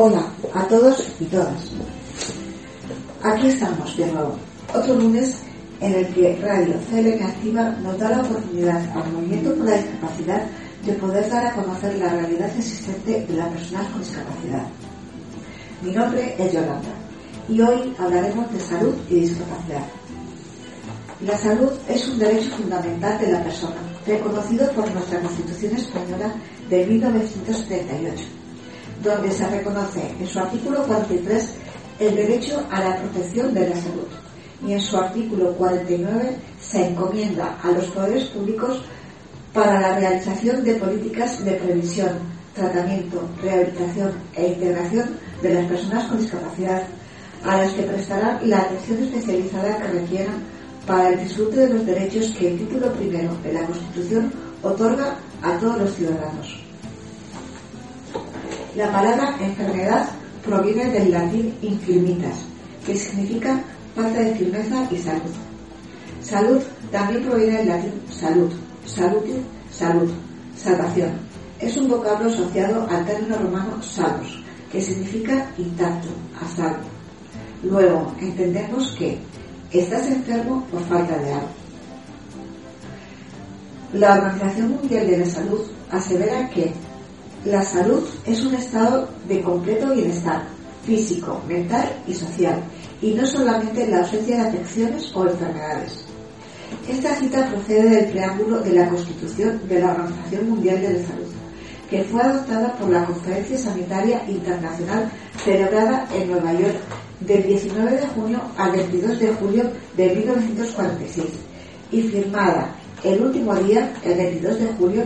Hola a todos y todas. Aquí estamos de nuevo, otro lunes en el que Radio CLM Activa nos da la oportunidad al movimiento por la discapacidad de poder dar a conocer la realidad existente de las personas con discapacidad. Mi nombre es Yolanda y hoy hablaremos de salud y discapacidad. La salud es un derecho fundamental de la persona, reconocido por nuestra Constitución Española de 1978 donde se reconoce en su artículo 43 el derecho a la protección de la salud y en su artículo 49 se encomienda a los poderes públicos para la realización de políticas de previsión, tratamiento, rehabilitación e integración de las personas con discapacidad, a las que prestarán la atención especializada que requieran para el disfrute de los derechos que el título primero de la Constitución otorga a todos los ciudadanos. La palabra enfermedad proviene del latín infirmitas, que significa falta de firmeza y salud. Salud también proviene del latín salud, salutis, salud, salvación. Es un vocablo asociado al término romano salus, que significa intacto, a salvo. Luego, entendemos que estás enfermo por falta de algo. La Organización Mundial de la Salud asevera que la salud es un estado de completo bienestar físico, mental y social, y no solamente la ausencia de afecciones o enfermedades. Esta cita procede del preámbulo de la Constitución de la Organización Mundial de la Salud, que fue adoptada por la Conferencia Sanitaria Internacional celebrada en Nueva York del 19 de junio al 22 de julio de 1946 y firmada el último día, el 22 de julio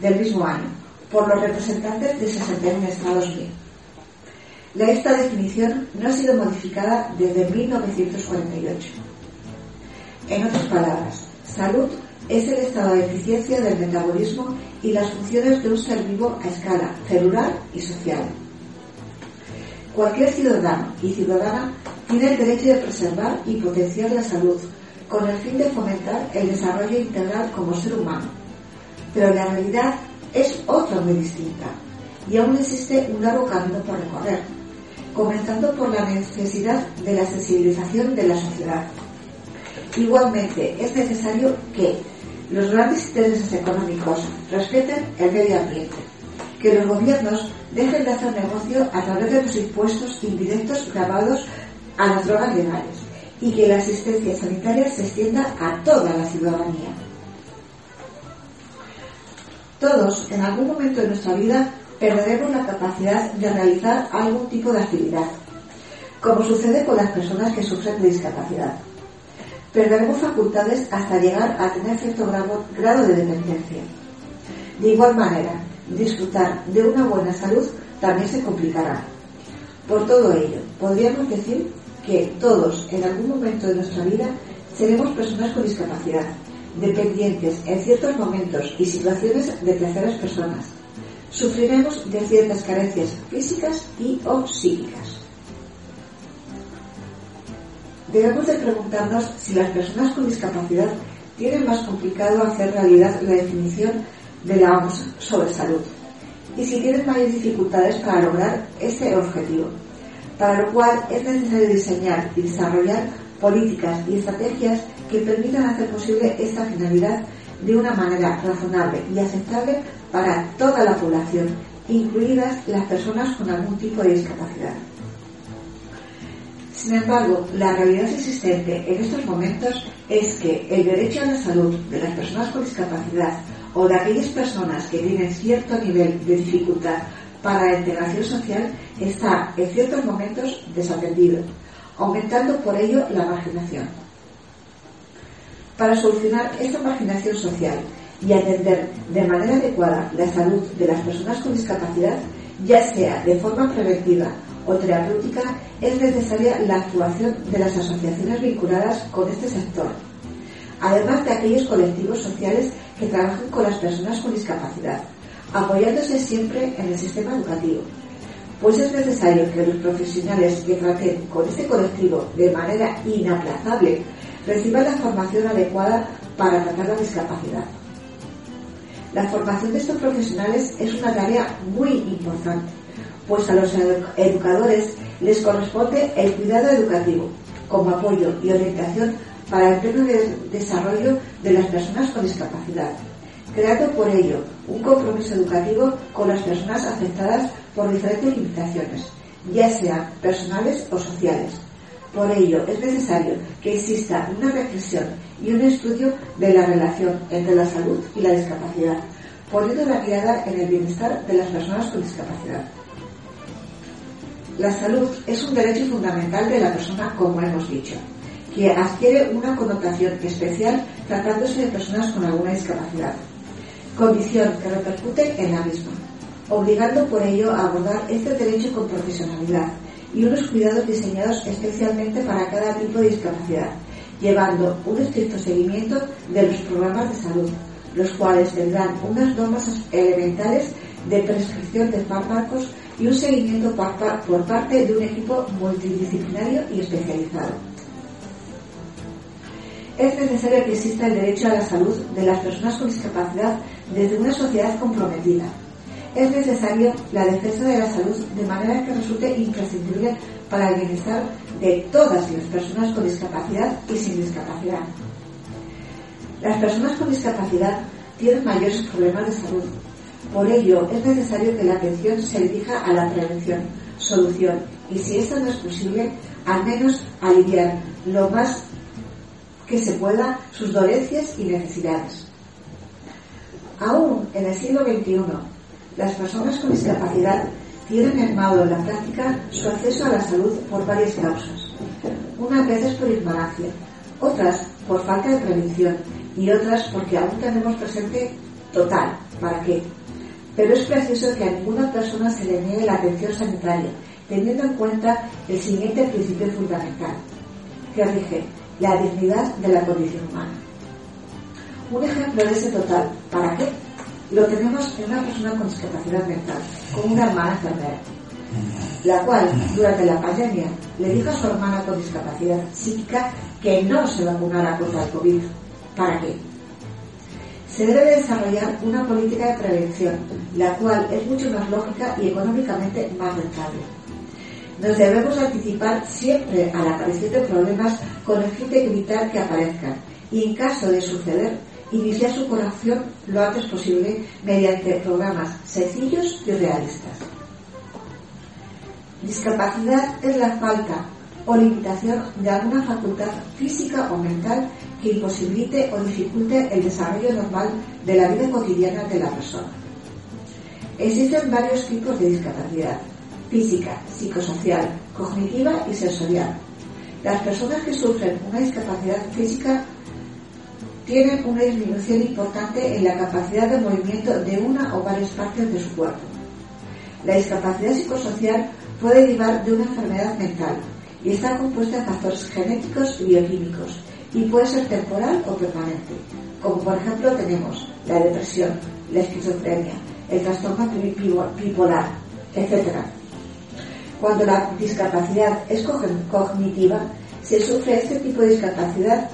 del mismo año, por los representantes de 61 Estados Unidos. Esta definición no ha sido modificada desde 1948. En otras palabras, salud es el estado de eficiencia del metabolismo y las funciones de un ser vivo a escala celular y social. Cualquier ciudadano y ciudadana tiene el derecho de preservar y potenciar la salud con el fin de fomentar el desarrollo integral como ser humano. Pero la realidad es otra muy distinta y aún existe un largo camino por recorrer, comenzando por la necesidad de la sensibilización de la sociedad. Igualmente, es necesario que los grandes intereses económicos respeten el medio ambiente, que los gobiernos dejen de hacer negocio a través de los impuestos indirectos grabados a las drogas legales y que la asistencia sanitaria se extienda a toda la ciudadanía. Todos, en algún momento de nuestra vida, perderemos la capacidad de realizar algún tipo de actividad, como sucede con las personas que sufren de discapacidad. Perderemos facultades hasta llegar a tener cierto grado, de dependencia. De igual manera, disfrutar de una buena salud también se complicará. Por todo ello, podríamos decir que todos, en algún momento de nuestra vida, seremos personas con discapacidad, dependientes en ciertos momentos y situaciones de terceras personas. Sufriremos de ciertas carencias físicas y o psíquicas. Debemos de preguntarnos si las personas con discapacidad tienen más complicado hacer realidad la definición de la OMS sobre salud y si tienen mayores dificultades para lograr ese objetivo, para lo cual es necesario diseñar y desarrollar políticas y estrategias que permitan hacer posible esta finalidad de una manera razonable y aceptable para toda la población, incluidas las personas con algún tipo de discapacidad. Sin embargo, la realidad existente en estos momentos es que el derecho a la salud de las personas con discapacidad o de aquellas personas que tienen cierto nivel de dificultad para la integración social está en ciertos momentos desatendido, aumentando por ello la marginación. Para solucionar esta marginación social y atender de manera adecuada la salud de las personas con discapacidad, ya sea de forma preventiva o terapéutica, es necesaria la actuación de las asociaciones vinculadas con este sector, además de aquellos colectivos sociales que trabajan con las personas con discapacidad, apoyándose siempre en el sistema educativo, pues es necesario que los profesionales que traten con este colectivo de manera inaplazable reciban la formación adecuada para tratar la discapacidad. La formación de estos profesionales es una tarea muy importante, pues a los educadores les corresponde el cuidado educativo, como apoyo y orientación para el pleno desarrollo de las personas con discapacidad, creando por ello un compromiso educativo con las personas afectadas por diferentes limitaciones, ya sean personales o sociales. Por ello, es necesario que exista una reflexión y un estudio de la relación entre la salud y la discapacidad, poniendo la mirada en el bienestar de las personas con discapacidad. La salud es un derecho fundamental de la persona, como hemos dicho, que adquiere una connotación especial tratándose de personas con alguna discapacidad, condición que repercute en la misma, obligando por ello a abordar este derecho con profesionalidad y unos cuidados diseñados especialmente para cada tipo de discapacidad, llevando un estricto seguimiento de los programas de salud, los cuales tendrán unas normas elementales de prescripción de fármacos y un seguimiento por parte de un equipo multidisciplinario y especializado. Es necesario que exista el derecho a la salud de las personas con discapacidad desde una sociedad comprometida. Es necesario la defensa de la salud de manera que resulte imprescindible para el bienestar de todas las personas con discapacidad y sin discapacidad. Las personas con discapacidad tienen mayores problemas de salud. Por ello, es necesario que la atención se dirija a la prevención, solución y, si esto no es posible, al menos aliviar lo más que se pueda sus dolencias y necesidades. Aún en el siglo XXI, las personas con discapacidad tienen mermado en la práctica su acceso a la salud por varias causas. Unas veces por ignorancia, otras por falta de prevención y otras porque aún tenemos presente total, ¿para qué? Pero es preciso que a ninguna persona se le niegue la atención sanitaria, teniendo en cuenta el siguiente principio fundamental, que rige la dignidad de la condición humana. Un ejemplo de ese total, ¿para qué? Lo tenemos en una persona con discapacidad mental, con una hermana enfermera, la cual durante la pandemia le dijo a su hermana con discapacidad psíquica que no se vacunara contra el COVID. ¿Para qué? Se debe desarrollar una política de prevención, la cual es mucho más lógica y económicamente más rentable. Nos debemos anticipar siempre a la aparición de problemas con el fin de evitar que aparezcan y en caso de suceder, iniciar su corrección lo antes posible mediante programas sencillos y realistas. Discapacidad es la falta o limitación de alguna facultad física o mental que imposibilite o dificulte el desarrollo normal de la vida cotidiana de la persona. Existen varios tipos de discapacidad, física, psicosocial, cognitiva y sensorial. Las personas que sufren una discapacidad física tienen una disminución importante en la capacidad de movimiento de una o varias partes de su cuerpo. La discapacidad psicosocial puede derivar de una enfermedad mental y está compuesta de factores genéticos y bioquímicos y puede ser temporal o permanente, como por ejemplo tenemos la depresión, la esquizofrenia, el trastorno bipolar, etc. Cuando la discapacidad es cognitiva, se sufre este tipo de discapacidad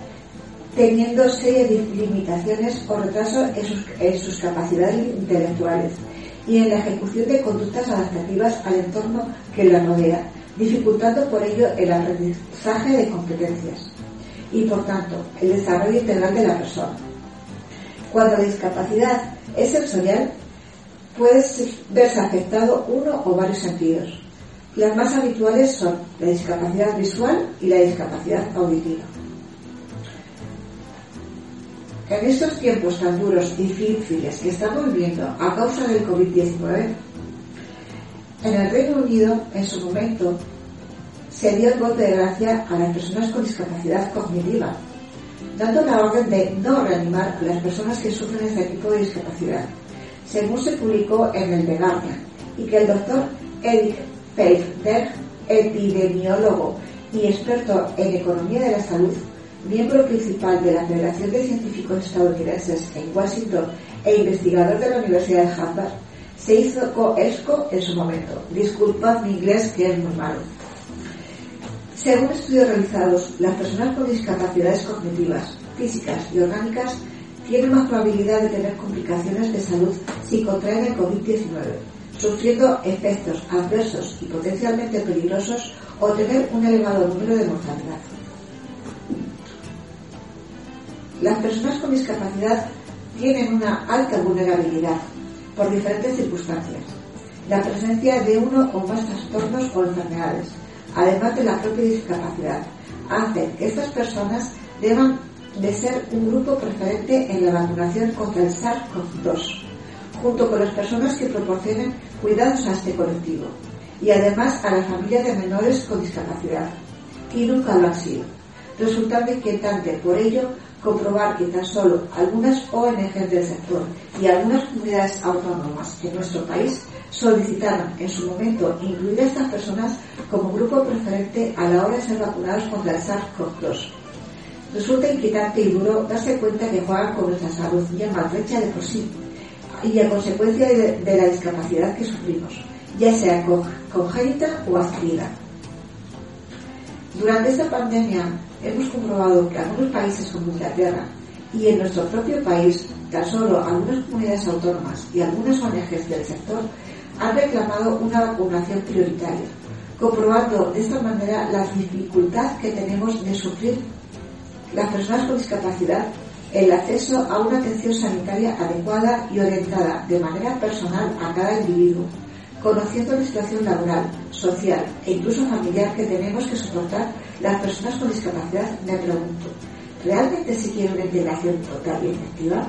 teniendo serias limitaciones o retraso en sus, en sus capacidades intelectuales y en la ejecución de conductas adaptativas al entorno que la rodea, dificultando por ello el aprendizaje de competencias y, por tanto, el desarrollo integral de la persona. Cuando la discapacidad es sensorial, puede verse afectado uno o varios sentidos. Las más habituales son la discapacidad visual y la discapacidad auditiva. En estos tiempos tan duros y difíciles que estamos viviendo a causa del COVID-19, en el Reino Unido, en su momento, se dio el golpe de gracia a las personas con discapacidad cognitiva, dando la orden de no reanimar a las personas que sufren este tipo de discapacidad, según se publicó en el The Guardian, y que el doctor Eric epidemiólogo y experto en economía de la salud, miembro principal de la Federación de Científicos Estadounidenses en Washington e investigador de la Universidad de Harvard, se hizo coesco en su momento. Disculpad mi inglés que es muy malo. Según estudios realizados, las personas con discapacidades cognitivas, físicas y orgánicas tienen más probabilidad de tener complicaciones de salud si contraen el COVID-19, sufriendo efectos adversos y potencialmente peligrosos o tener un elevado número de mortalidad. Las personas con discapacidad tienen una alta vulnerabilidad por diferentes circunstancias. La presencia de uno o más trastornos o enfermedades, además de la propia discapacidad, hacen que estas personas deban de ser un grupo preferente en la vacunación contra el SARS-CoV-2, junto con las personas que proporcionen cuidados a este colectivo y además a las familias de menores con discapacidad, y nunca lo han sido, resultando inquietante por ello comprobar que tan solo algunas ONG del sector y algunas comunidades autónomas en nuestro país solicitaron en su momento incluir a estas personas como grupo preferente a la hora de ser vacunados contra el SARS-CoV-2. Resulta inquietante y duro darse cuenta que juegan con nuestra salud ya maltrecha de por sí y a consecuencia de, de la discapacidad que sufrimos, ya sea congénita o adquirida. Durante esta pandemia hemos comprobado que algunos países como Inglaterra y en nuestro propio país, tan solo algunas comunidades autónomas y algunas ONGs del sector han reclamado una vacunación prioritaria, comprobando de esta manera la dificultad que tenemos de sufrir las personas con discapacidad el acceso a una atención sanitaria adecuada y orientada de manera personal a cada individuo conociendo la situación laboral, social e incluso familiar que tenemos que soportar las personas con discapacidad, me pregunto, ¿realmente se quiere una integración total y efectiva?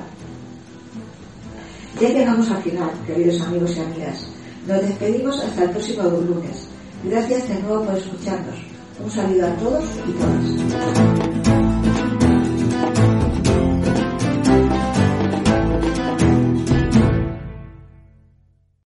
Ya llegamos al final, queridos amigos y amigas. Nos despedimos hasta el próximo lunes. Gracias de nuevo por escucharnos. Un saludo a todos y todas.